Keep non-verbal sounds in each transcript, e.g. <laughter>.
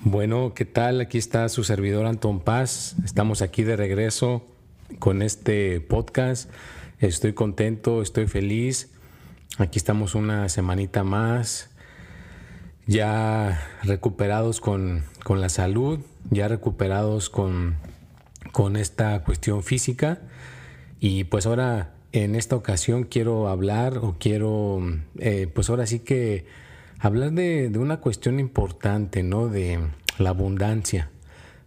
Bueno, ¿qué tal? Aquí está su servidor Antón Paz. Estamos aquí de regreso con este podcast. Estoy contento, estoy feliz. Aquí estamos una semanita más, ya recuperados con, la salud, ya recuperados con, con esta cuestión física. Y pues ahora, en esta ocasión, quiero hablar o quiero, eh, pues ahora sí que hablar de, una cuestión importante, ¿no? De la abundancia.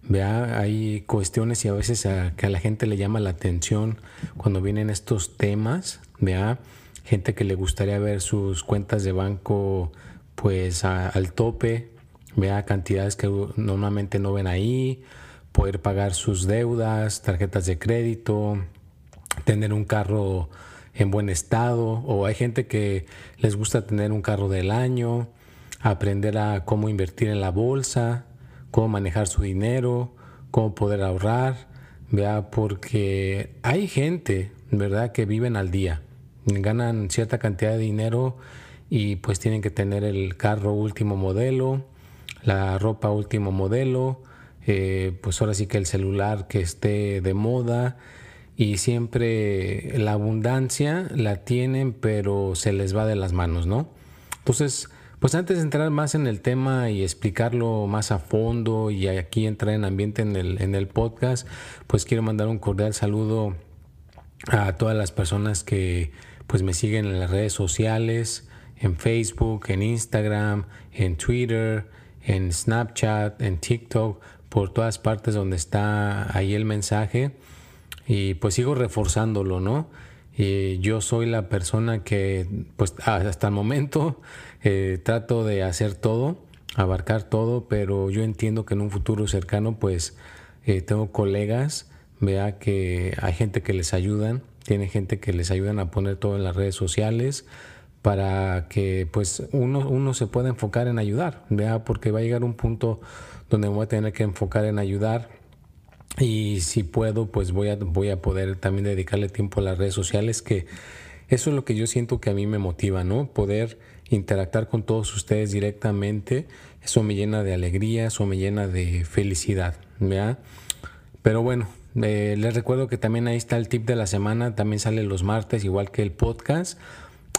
¿Vea? Hay cuestiones y a veces que a la gente le llama la atención cuando vienen estos temas, ¿vea? Gente que le gustaría ver sus cuentas de banco pues al tope, vea cantidades que normalmente no ven ahí, poder pagar sus deudas, tarjetas de crédito, tener un carro en buen estado, o hay gente que les gusta tener un carro del año, aprender a cómo invertir en la bolsa, cómo manejar su dinero, cómo poder ahorrar, vea, porque hay gente, ¿verdad?, que viven al día, ganan cierta cantidad de dinero y pues tienen que tener el carro último modelo, la ropa último modelo, eh, pues ahora sí que el celular que esté de moda, y siempre la abundancia la tienen, pero se les va de las manos, ¿no? Entonces, pues antes de entrar más en el tema y explicarlo más a fondo y aquí entrar en ambiente en el, en el podcast, pues quiero mandar un cordial saludo a todas las personas que pues me siguen en las redes sociales, en Facebook, en Instagram, en Twitter, en Snapchat, en TikTok, por todas partes donde está ahí el mensaje y pues sigo reforzándolo, ¿no? Y yo soy la persona que, pues hasta el momento <laughs> eh, trato de hacer todo, abarcar todo, pero yo entiendo que en un futuro cercano, pues eh, tengo colegas, vea que hay gente que les ayudan, tiene gente que les ayudan a poner todo en las redes sociales para que pues uno, uno se pueda enfocar en ayudar, vea, porque va a llegar un punto donde voy a tener que enfocar en ayudar y si puedo, pues voy a, voy a poder también dedicarle tiempo a las redes sociales, que eso es lo que yo siento que a mí me motiva, ¿no? Poder interactuar con todos ustedes directamente, eso me llena de alegría, eso me llena de felicidad, ¿verdad? Pero bueno, eh, les recuerdo que también ahí está el tip de la semana, también sale los martes, igual que el podcast.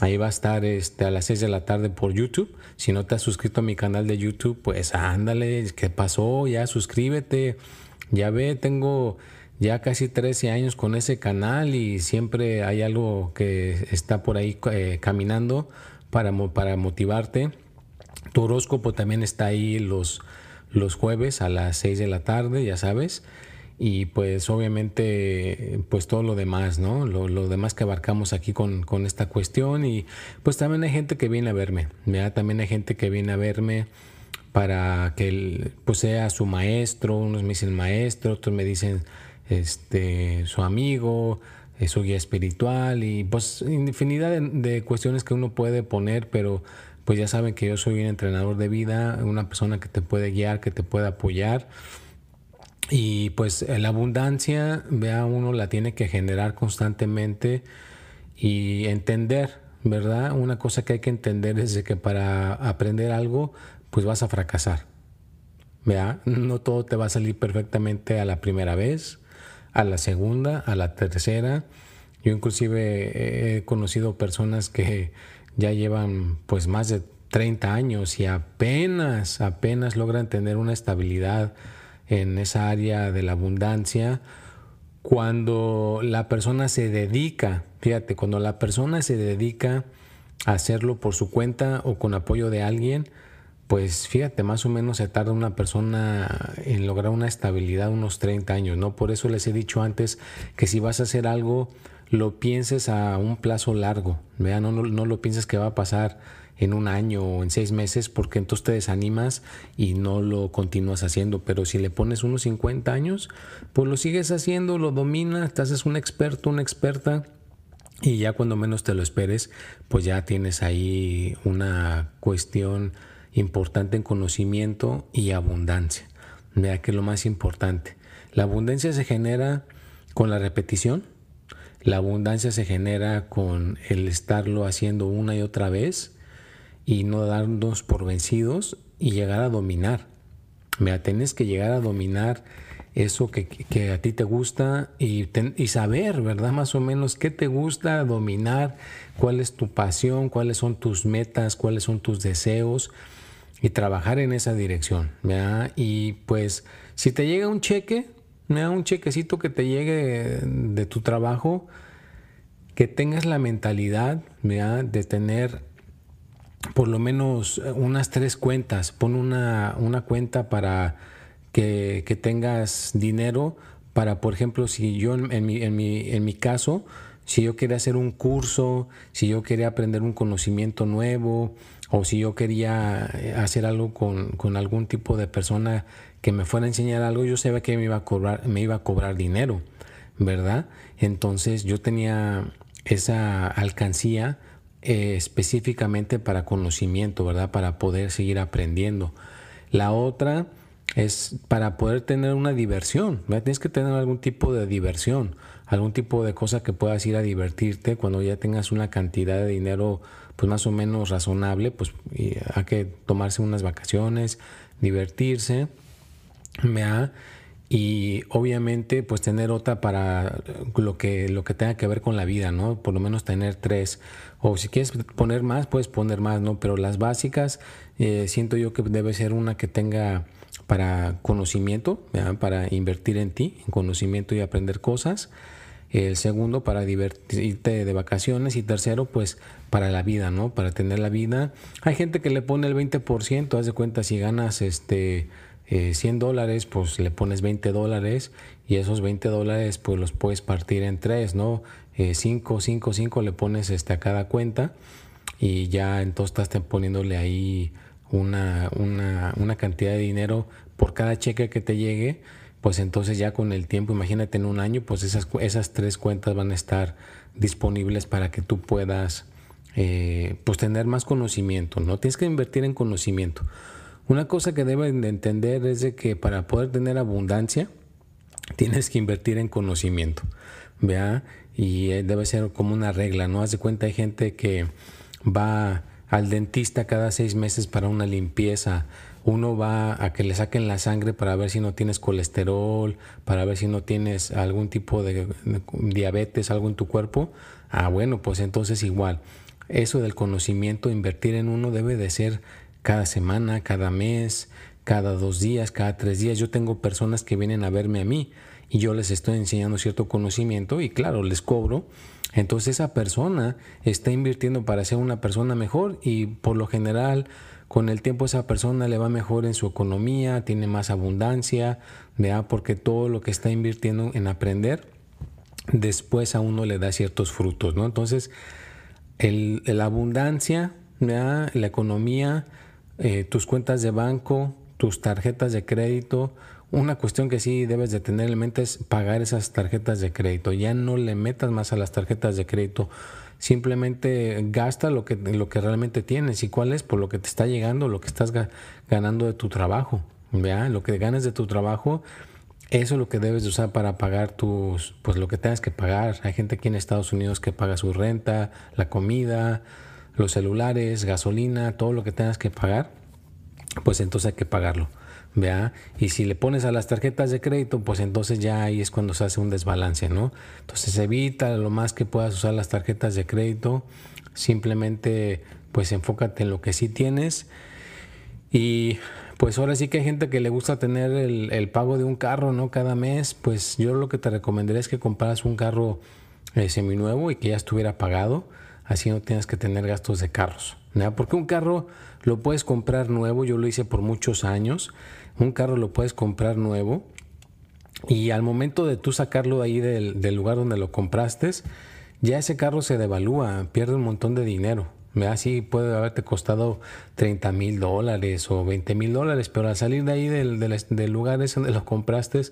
Ahí va a estar este, a las 6 de la tarde por YouTube. Si no te has suscrito a mi canal de YouTube, pues ándale, ¿qué pasó? Ya suscríbete ya ve, tengo ya casi 13 años con ese canal y siempre hay algo que está por ahí eh, caminando para, para motivarte. Tu horóscopo también está ahí los, los jueves a las 6 de la tarde, ya sabes. Y pues obviamente pues todo lo demás, ¿no? Lo, demás que abarcamos aquí con, con, esta cuestión. Y pues también hay gente que viene a verme, ¿verdad? También hay gente que viene a verme para que él pues, sea su maestro, unos me dicen maestro, otros me dicen este, su amigo, eh, su guía espiritual y pues infinidad de, cuestiones que uno puede poner, pero pues ya saben que yo soy un entrenador de vida, una persona que te puede guiar, que te puede apoyar. Y pues la abundancia, vea, uno la tiene que generar constantemente y entender, ¿verdad? Una cosa que hay que entender es de que para aprender algo pues vas a fracasar. ¿Vea? No todo te va a salir perfectamente a la primera vez, a la segunda, a la tercera. Yo inclusive he conocido personas que ya llevan pues más de 30 años y apenas, apenas logran tener una estabilidad en esa área de la abundancia. Cuando la persona se dedica, fíjate, cuando la persona se dedica a hacerlo por su cuenta o con apoyo de alguien, pues fíjate, más o menos se tarda una persona en lograr una estabilidad unos 30 años, ¿no? Por eso les he dicho antes que si vas a hacer algo, lo pienses a un plazo largo, ¿vea? No, no, lo pienses que va a pasar en un año o en seis meses porque entonces te desanimas y no lo continúas haciendo. Pero si le pones unos 50 años, pues lo sigues haciendo, lo dominas, te haces un experto, una experta. Y ya cuando menos te lo esperes, pues ya tienes ahí una cuestión importante en conocimiento y abundancia. Mira que es lo más importante. La abundancia se genera con la repetición, la abundancia se genera con el estarlo haciendo una y otra vez y no darnos por vencidos y llegar a dominar. Mira, tienes que llegar a dominar eso que, a ti te gusta y, saber, ¿verdad? Más o menos qué te gusta dominar, cuál es tu pasión, cuáles son tus metas, cuáles son tus deseos y trabajar en esa dirección. ¿verdad? Y pues si te llega un cheque, me da un chequecito que te llegue de tu trabajo, que tengas la mentalidad de tener por lo menos unas tres cuentas. Pon una, una cuenta para que, tengas dinero para, por ejemplo, si yo en mi, en mi, en mi caso, si yo quería hacer un curso, si yo quería aprender un conocimiento nuevo, o si yo quería hacer algo con, con algún tipo de persona que me fuera a enseñar algo, yo sabía que me iba a cobrar, me iba a cobrar dinero, ¿verdad? Entonces yo tenía esa alcancía eh, específicamente para conocimiento, ¿verdad? Para poder seguir aprendiendo. La otra es para poder tener una diversión, ¿verdad? Tienes que tener algún tipo de diversión, algún tipo de cosa que puedas ir a divertirte cuando ya tengas una cantidad de dinero pues más o menos razonable, pues hay que tomarse unas vacaciones, divertirse y obviamente pues tener otra para lo que, lo que tenga que ver con la vida, ¿no? Por lo menos tener tres. O si quieres poner más, puedes poner más, ¿no? Pero las básicas eh, siento yo que debe ser una que tenga para conocimiento, para invertir en ti, en conocimiento y aprender cosas. El segundo, para divertirte de vacaciones. Y tercero, pues para la vida, ¿no? Para tener la vida. Hay gente que le pone el 20%, haz de cuenta si ganas este 100 eh, dólares, pues le pones 20 dólares y esos 20 dólares pues los puedes partir en tres, ¿no? 5, 5, 5 le pones este, a cada cuenta y ya entonces estás poniéndole ahí una, una, una cantidad de dinero por cada cheque que te llegue, pues entonces ya con el tiempo, imagínate en un año, pues esas, esas tres cuentas van a estar disponibles para que tú puedas eh, pues tener más conocimiento, ¿no? Tienes que invertir en conocimiento. Una cosa que deben de entender es de que para poder tener abundancia tienes que invertir en conocimiento, ¿vea? Y eh, debe ser como una regla, ¿no? Haz de cuenta, hay gente que va al dentista cada seis meses para una limpieza. Uno va a que le saquen la sangre para ver si no tienes colesterol, para ver si no tienes algún tipo de diabetes, algo en tu cuerpo. Ah, bueno, pues entonces igual. Eso del conocimiento, invertir en uno debe de ser cada semana, cada mes, cada dos días, cada tres días. Yo tengo personas que vienen a verme a mí y yo les estoy enseñando cierto conocimiento y claro, les cobro. Entonces esa persona está invirtiendo para ser una persona mejor y por lo general con el tiempo esa persona le va mejor en su economía, tiene más abundancia, ¿vea? porque todo lo que está invirtiendo en aprender después a uno le da ciertos frutos. ¿no? Entonces el, la abundancia, la economía, eh, tus cuentas de banco, tus tarjetas de crédito. Una cuestión que sí debes de tener en mente es pagar esas tarjetas de crédito. Ya no le metas más a las tarjetas de crédito. Simplemente gasta lo que, lo que realmente tienes. ¿Y cuál es? Por lo que te está llegando, lo que estás ganando de tu trabajo. ¿vea? Lo que ganes de tu trabajo, eso es lo que debes de usar para pagar tus, pues lo que tengas que pagar. Hay gente aquí en Estados Unidos que paga su renta, la comida, los celulares, gasolina, todo lo que tengas que pagar, pues entonces hay que pagarlo. ¿Vea? Y si le pones a las tarjetas de crédito, pues entonces ya ahí es cuando se hace un desbalance, ¿no? Entonces evita lo más que puedas usar las tarjetas de crédito, simplemente pues enfócate en lo que sí tienes y pues ahora sí que hay gente que le gusta tener el, pago de un carro, ¿no? Cada mes, pues yo lo que te recomendaría es que comparas un carro eh, seminuevo y que ya estuviera pagado así no tienes que tener gastos de carros. Porque un carro lo puedes comprar nuevo, yo lo hice por muchos años, un carro lo puedes comprar nuevo y al momento de tú sacarlo de ahí del, lugar donde lo compraste, ya ese carro se devalúa, pierde un montón de dinero. Así puede haberte costado 30 mil dólares o 20 mil dólares, pero al salir de ahí del, del, lugar ese donde lo compraste,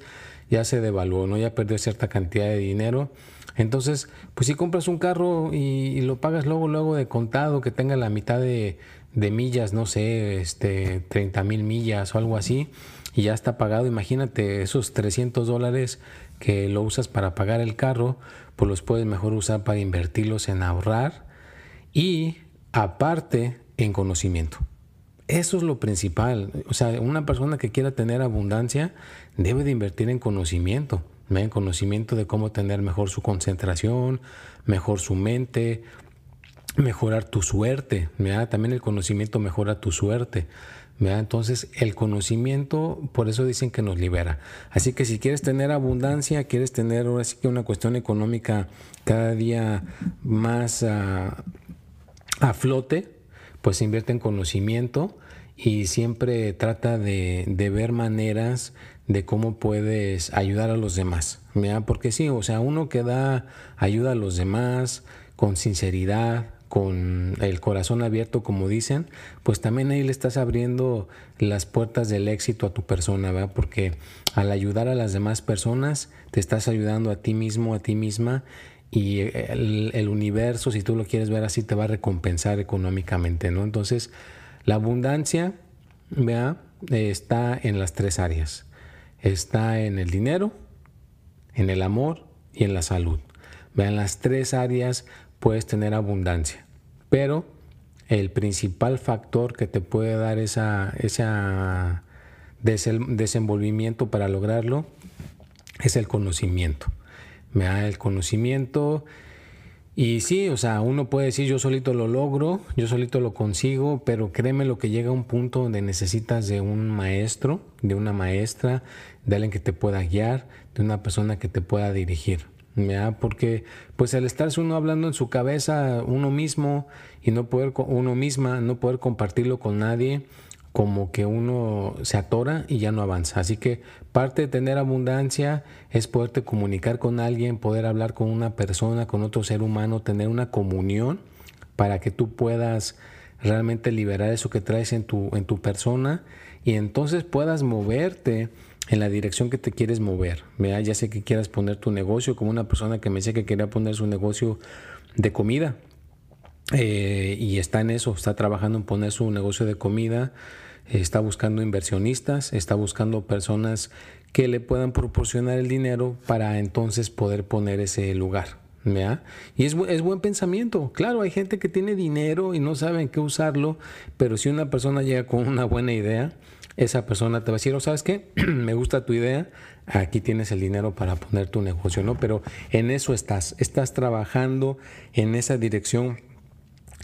ya se devaluó, ¿no? Ya perdió cierta cantidad de dinero. Entonces, pues si compras un carro y, lo pagas luego, luego de contado, que tenga la mitad de, de millas, no sé, este, 30 mil millas o algo así, y ya está pagado, imagínate esos 300 dólares que lo usas para pagar el carro, pues los puedes mejor usar para invertirlos en ahorrar y aparte en conocimiento. Eso es lo principal. O sea, una persona que quiera tener abundancia debe de invertir en conocimiento, en conocimiento de cómo tener mejor su concentración, mejor su mente, mejorar tu suerte. También el conocimiento mejora tu suerte. Entonces el conocimiento, por eso dicen que nos libera. Así que si quieres tener abundancia, quieres tener ahora sí que una cuestión económica cada día más ah, a flote, pues invierte en conocimiento y siempre trata de, ver maneras de cómo puedes ayudar a los demás. Porque sí, o sea, uno que da ayuda a los demás con sinceridad, con el corazón abierto, como dicen, pues también ahí le estás abriendo las puertas del éxito a tu persona, ¿verdad? Porque al ayudar a las demás personas, te estás ayudando a ti mismo, a ti misma, y el, universo, si tú lo quieres ver así, te va a recompensar económicamente, ¿no? Entonces, la abundancia, vea, está en las tres áreas. Está en el dinero, en el amor y en la salud. Vean, las tres áreas puedes tener abundancia, pero el principal factor que te puede dar esa, esa desenvolvimiento para lograrlo es el conocimiento me da el conocimiento. Y sí, o sea, uno puede decir yo solito lo logro, yo solito lo consigo, pero créeme lo que llega a un punto donde necesitas de un maestro, de una maestra, de alguien que te pueda guiar, de una persona que te pueda dirigir. Porque pues al estarse uno hablando en su cabeza uno mismo y no poder uno misma, no poder compartirlo con nadie, como que uno se atora y ya no avanza. Así que parte de tener abundancia es poderte comunicar con alguien, poder hablar con una persona, con otro ser humano, tener una comunión para que tú puedas realmente liberar eso que traes en tu, en tu persona y entonces puedas moverte en la dirección que te quieres mover. Ya sé que quieras poner tu negocio, como una persona que me decía que quería poner su negocio de comida. Eh, y está en eso, está trabajando en poner su negocio de comida, está buscando inversionistas, está buscando personas que le puedan proporcionar el dinero para entonces poder poner ese lugar. Y es, es, buen pensamiento. Claro, hay gente que tiene dinero y no sabe en qué usarlo, pero si una persona llega con una buena idea, esa persona te va a decir, oh, ¿sabes qué? <clears throat> Me gusta tu idea, aquí tienes el dinero para poner tu negocio, ¿no? Pero en eso estás, estás trabajando en esa dirección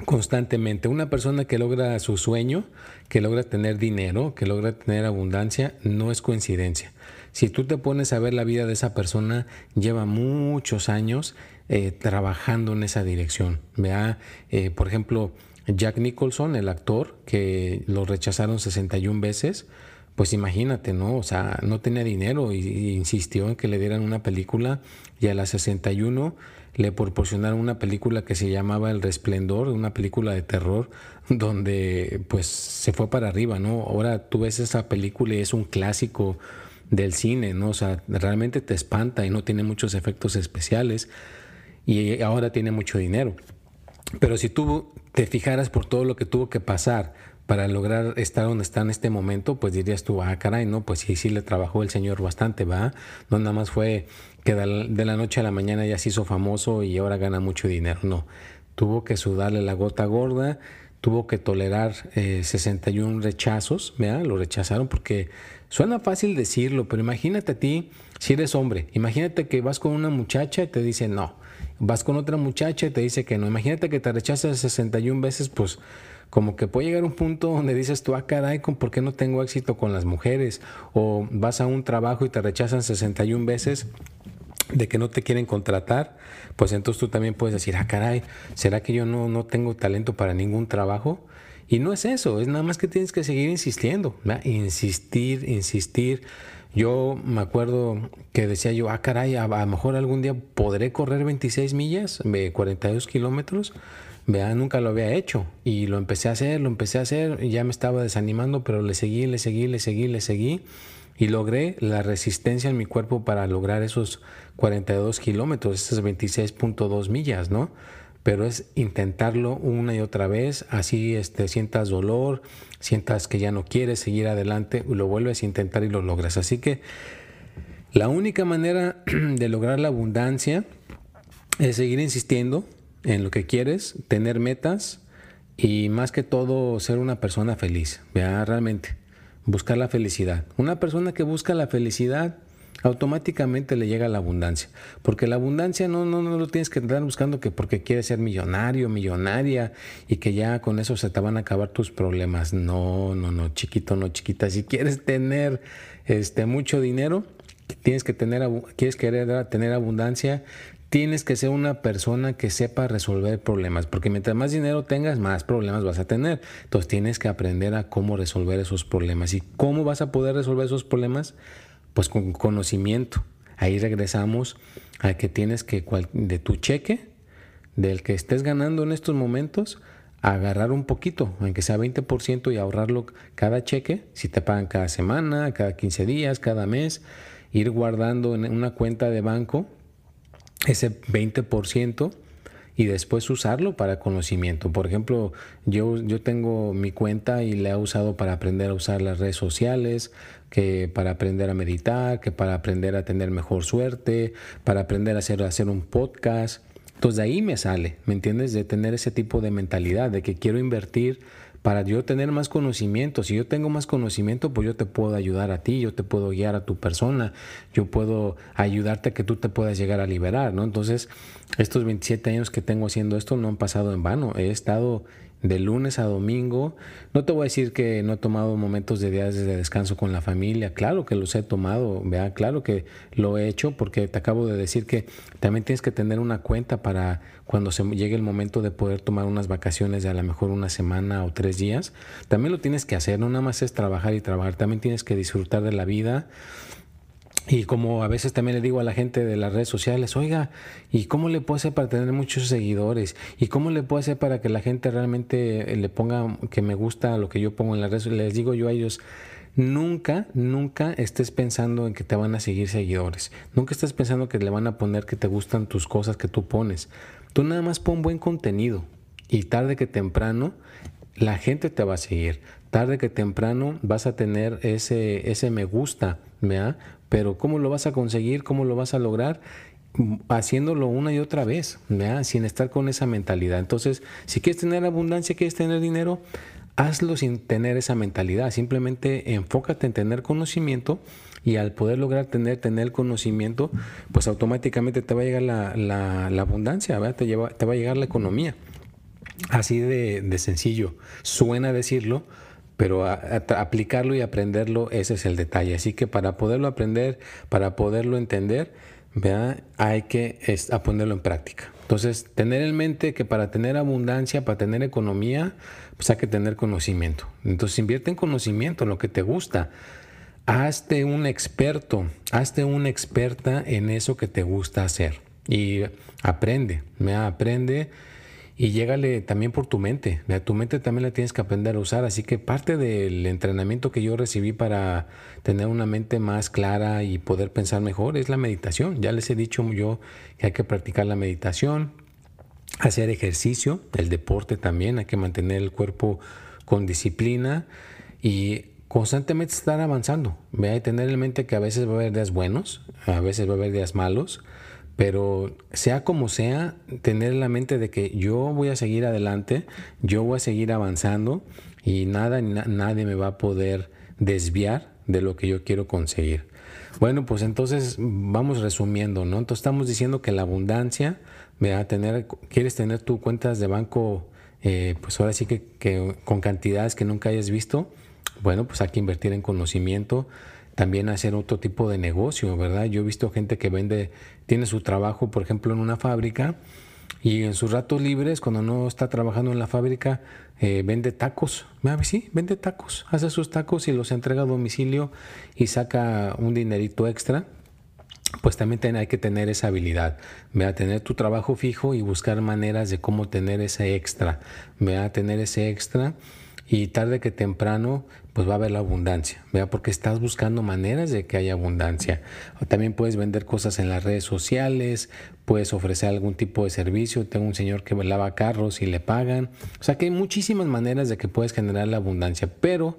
constantemente. Una persona que logra su sueño, que logra tener dinero, que logra tener abundancia, no es coincidencia. Si tú te pones a ver la vida de esa persona, lleva muchos años eh, trabajando en esa dirección. Vea, eh, por ejemplo, Jack Nicholson, el actor, que lo rechazaron 61 veces, pues imagínate, ¿no? O sea, no tenía dinero y, insistió en que le dieran una película y a las 61 le proporcionaron una película que se llamaba El Resplendor, una película de terror, <laughs> donde pues se fue para arriba, ¿no? Ahora tú ves esa película y es un clásico del cine, ¿no? O sea, realmente te espanta y no tiene muchos efectos especiales y ahora tiene mucho dinero. Pero si tú te fijaras por todo lo que tuvo que pasar para lograr estar donde está en este momento, pues dirías tú, ah, caray, no, pues sí, sí le trabajó el Señor bastante, ¿va? No nada más fue que de la noche a la mañana ya se hizo famoso y ahora gana mucho dinero, no. Tuvo que sudarle la gota gorda, tuvo que tolerar 61 eh, rechazos, ¿verdad? Lo rechazaron porque suena fácil decirlo, pero imagínate a ti, si eres hombre, imagínate que vas con una muchacha y te dice no, vas con otra muchacha y te dice que no, imagínate que te rechazas 61 veces, pues como que puede llegar un punto donde dices tú, ah, caray, ¿por qué no tengo éxito con las mujeres? O vas a un trabajo y te rechazan 61 veces de que no te quieren contratar, pues entonces tú también puedes decir, ah, caray, ¿será que yo no, no tengo talento para ningún trabajo? Y no es eso, es nada más que tienes que seguir insistiendo, insistir, insistir. Yo me acuerdo que decía yo, ah, caray, a, lo mejor algún día podré correr 26 millas, 42 kilómetros. Vea, nunca lo había hecho y lo empecé a hacer, lo empecé a hacer y ya me estaba desanimando, pero le seguí, le seguí, le seguí, le seguí y logré la resistencia en mi cuerpo para lograr esos 42 kilómetros, esas 26.2 millas, ¿no? Pero es intentarlo una y otra vez, así este, sientas dolor, sientas que ya no quieres seguir adelante, lo vuelves a intentar y lo logras. Así que la única manera <clears throat> de lograr la abundancia es seguir insistiendo en lo que quieres, tener metas y más que todo ser una persona feliz, ¿vea? realmente buscar la felicidad. Una persona que busca la felicidad automáticamente le llega la abundancia. Porque la abundancia no, no, no lo tienes que estar buscando que porque quieres ser millonario, millonaria y que ya con eso se te van a acabar tus problemas. No, no, no, chiquito, no, chiquita. Si quieres tener este, mucho dinero, tienes que tener, quieres querer tener abundancia, tienes que ser una persona que sepa resolver problemas, porque mientras más dinero tengas, más problemas vas a tener. Entonces tienes que aprender a cómo resolver esos problemas. ¿Y cómo vas a poder resolver esos problemas? Pues con conocimiento. Ahí regresamos a que tienes que de tu cheque, del que estés ganando en estos momentos, agarrar un poquito, aunque sea 20% y ahorrarlo cada cheque, si te pagan cada semana, cada 15 días, cada mes, ir guardando en una cuenta de banco ese 20% y después usarlo para conocimiento. Por ejemplo, yo, yo tengo mi cuenta y la he usado para aprender a usar las redes sociales, que para aprender a meditar, que para aprender a tener mejor suerte, para aprender a hacer, a hacer un podcast. Entonces de ahí me sale, ¿me entiendes? De tener ese tipo de mentalidad, de que quiero invertir para yo tener más conocimiento. Si yo tengo más conocimiento, pues yo te puedo ayudar a ti, yo te puedo guiar a tu persona, yo puedo ayudarte a que tú te puedas llegar a liberar, ¿no? Entonces, estos 27 años que tengo haciendo esto no han pasado en vano. He estado de lunes a domingo. No te voy a decir que no he tomado momentos de días de descanso con la familia. Claro que los he tomado, vea, claro que lo he hecho porque te acabo de decir que también tienes que tener una cuenta para cuando se llegue el momento de poder tomar unas vacaciones de a lo mejor una semana o tres días. También lo tienes que hacer, no nada más es trabajar y trabajar, también tienes que disfrutar de la vida y como a veces también le digo a la gente de las redes sociales, oiga, ¿y cómo le puedo hacer para tener muchos seguidores? ¿Y cómo le puedo hacer para que la gente realmente le ponga que me gusta lo que yo pongo en las redes? Les digo yo a ellos, nunca, nunca estés pensando en que te van a seguir seguidores. Nunca estés pensando que le van a poner que te gustan tus cosas que tú pones. Tú nada más pon buen contenido y tarde que temprano la gente te va a seguir. Tarde que temprano vas a tener ese, ese me gusta, Pero ¿cómo lo vas a conseguir? ¿Cómo lo vas a lograr? haciéndolo una y otra vez, sin estar con esa mentalidad. Entonces, si quieres tener abundancia, quieres tener dinero, hazlo sin tener esa mentalidad. Simplemente enfócate en tener conocimiento y al poder lograr tener, tener conocimiento, pues automáticamente te va a llegar la, abundancia, Te, lleva, te va a llegar la economía. Así de sencillo. Suena decirlo, pero aplicarlo y aprenderlo, ese es el detalle. Así que para poderlo aprender, para poderlo entender, hay que ponerlo en práctica. Entonces, tener en mente que para tener abundancia, para tener economía, pues hay que tener conocimiento. Entonces, invierte en conocimiento, en lo que te gusta. Hazte un experto, hazte una experta en eso que te gusta hacer. Y aprende, aprende y llégale también por tu mente. Tu mente también la tienes que aprender a usar. Así que parte del entrenamiento que yo recibí para tener una mente más clara y poder pensar mejor es la meditación. Ya les he dicho yo que hay que practicar la meditación, hacer ejercicio, el deporte también, hay que mantener el cuerpo con disciplina y constantemente estar avanzando. Ve tener en mente que a veces va a haber días buenos, a veces va a haber días malos pero sea como sea, tener en la mente de que yo voy a seguir adelante, yo voy a seguir avanzando y nada nadie me va a poder desviar de lo que yo quiero conseguir. Bueno, pues entonces vamos resumiendo, ¿no? Entonces estamos diciendo que la abundancia, a tener, quieres tener tus cuentas de banco, eh, pues ahora sí que, que con cantidades que nunca hayas visto, bueno, pues hay que invertir en conocimiento, también hacer otro tipo de negocio, ¿verdad? Yo he visto gente que vende, tiene su trabajo, por ejemplo, en una fábrica y en sus ratos libres, cuando no está trabajando en la fábrica, eh, vende tacos. Sí, vende tacos. Hace sus tacos y los entrega a domicilio y saca un dinerito extra. Pues también hay que tener esa habilidad, a tener tu trabajo fijo y buscar maneras de cómo tener ese extra, a tener ese extra y tarde que temprano pues va a haber la abundancia, ¿vea? porque estás buscando maneras de que haya abundancia. también puedes vender cosas en las redes sociales, puedes ofrecer algún tipo de servicio. Tengo un señor que lava carros y le pagan. O sea que hay muchísimas maneras de que puedes generar la abundancia, pero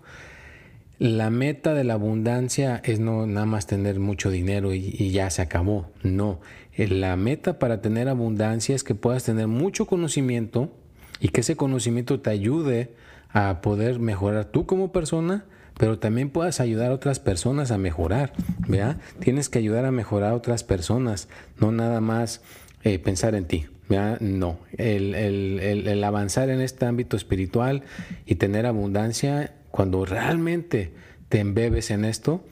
la meta de la abundancia es no nada más tener mucho dinero y, y ya se acabó. No, la meta para tener abundancia es que puedas tener mucho conocimiento y que ese conocimiento te ayude a poder mejorar tú como persona, pero también puedas ayudar a otras personas a mejorar, ¿vea? Tienes que ayudar a mejorar a otras personas, no nada más eh, pensar en ti. No, el, avanzar en este ámbito espiritual y tener abundancia, cuando realmente te embebes en esto,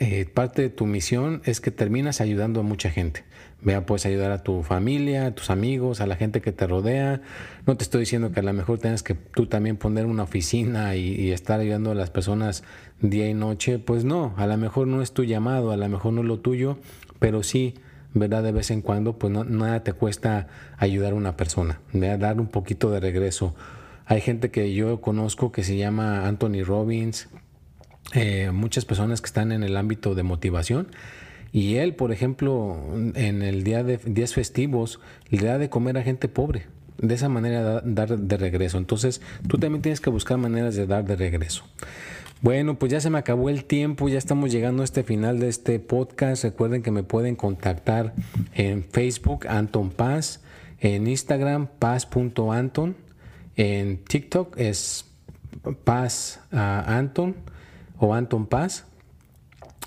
eh, parte de tu misión es que terminas ayudando a mucha gente. Vea, puedes ayudar a tu familia, a tus amigos, a la gente que te rodea. No te estoy diciendo que a lo mejor tienes que tú también poner una oficina y, estar ayudando a las personas día y noche. Pues no, a lo mejor no es tu llamado, a lo mejor no es lo tuyo, pero sí, ¿verdad? De vez en cuando, pues no, nada te cuesta ayudar a una persona, dar un poquito de regreso. Hay gente que yo conozco que se llama Anthony Robbins, eh, muchas personas que están en el ámbito de motivación y él, por ejemplo, en el día de días festivos, le da de comer a gente pobre. De esa manera dar de regreso. Entonces, tú también tienes que buscar maneras de dar de regreso. Bueno, pues ya se me acabó el tiempo, ya estamos llegando a este final de este podcast. Recuerden que me pueden contactar en Facebook, Anton Paz, en Instagram, paz.anton, en TikTok es Paz ah, Anton o Anton Paz.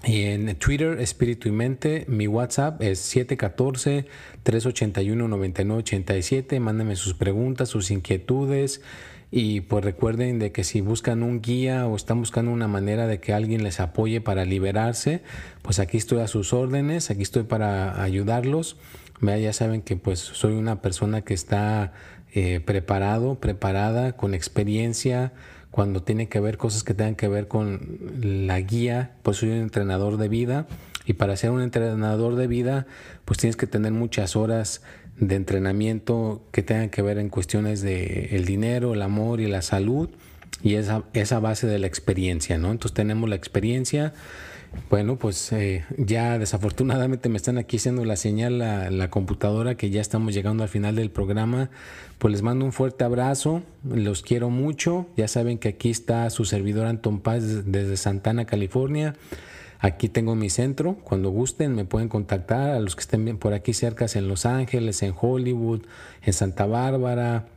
Y en Twitter, Espíritu y Mente, mi WhatsApp es 714-381-9987. Mándenme sus preguntas, sus inquietudes. Y pues recuerden de que si buscan un guía o están buscando una manera de que alguien les apoye para liberarse, pues aquí estoy a sus órdenes, aquí estoy para ayudarlos. Ya saben que pues soy una persona que está eh, preparado, preparada, con experiencia, cuando tiene que ver cosas que tengan que ver con la guía, pues soy un entrenador de vida y para ser un entrenador de vida, pues tienes que tener muchas horas de entrenamiento que tengan que ver en cuestiones de el dinero, el amor y la salud y esa, esa base de la experiencia, ¿no? Entonces tenemos la experiencia, bueno, pues eh, ya desafortunadamente me están aquí haciendo la señal la, la, computadora que ya estamos llegando al final del programa. Pues les mando un fuerte abrazo, los quiero mucho. Ya saben que aquí está su servidor Anton Paz desde Santana, California. Aquí tengo mi centro. Cuando gusten me pueden contactar a los que estén por aquí cerca en Los Ángeles, en Hollywood, en Santa Bárbara,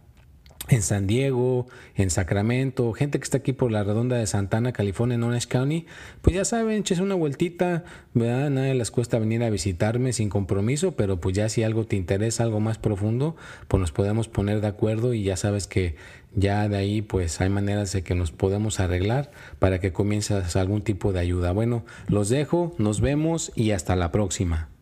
en San Diego, en Sacramento, gente que está aquí por la redonda de Santana, California, en Orange County, pues ya saben, eches una vueltita, ¿verdad? Nadie les cuesta venir a visitarme sin compromiso, pero pues ya si algo te interesa, algo más profundo, pues nos podemos poner de acuerdo y ya sabes que ya de ahí pues hay maneras de que nos podemos arreglar para que comiences algún tipo de ayuda. Bueno, los dejo, nos vemos y hasta la próxima.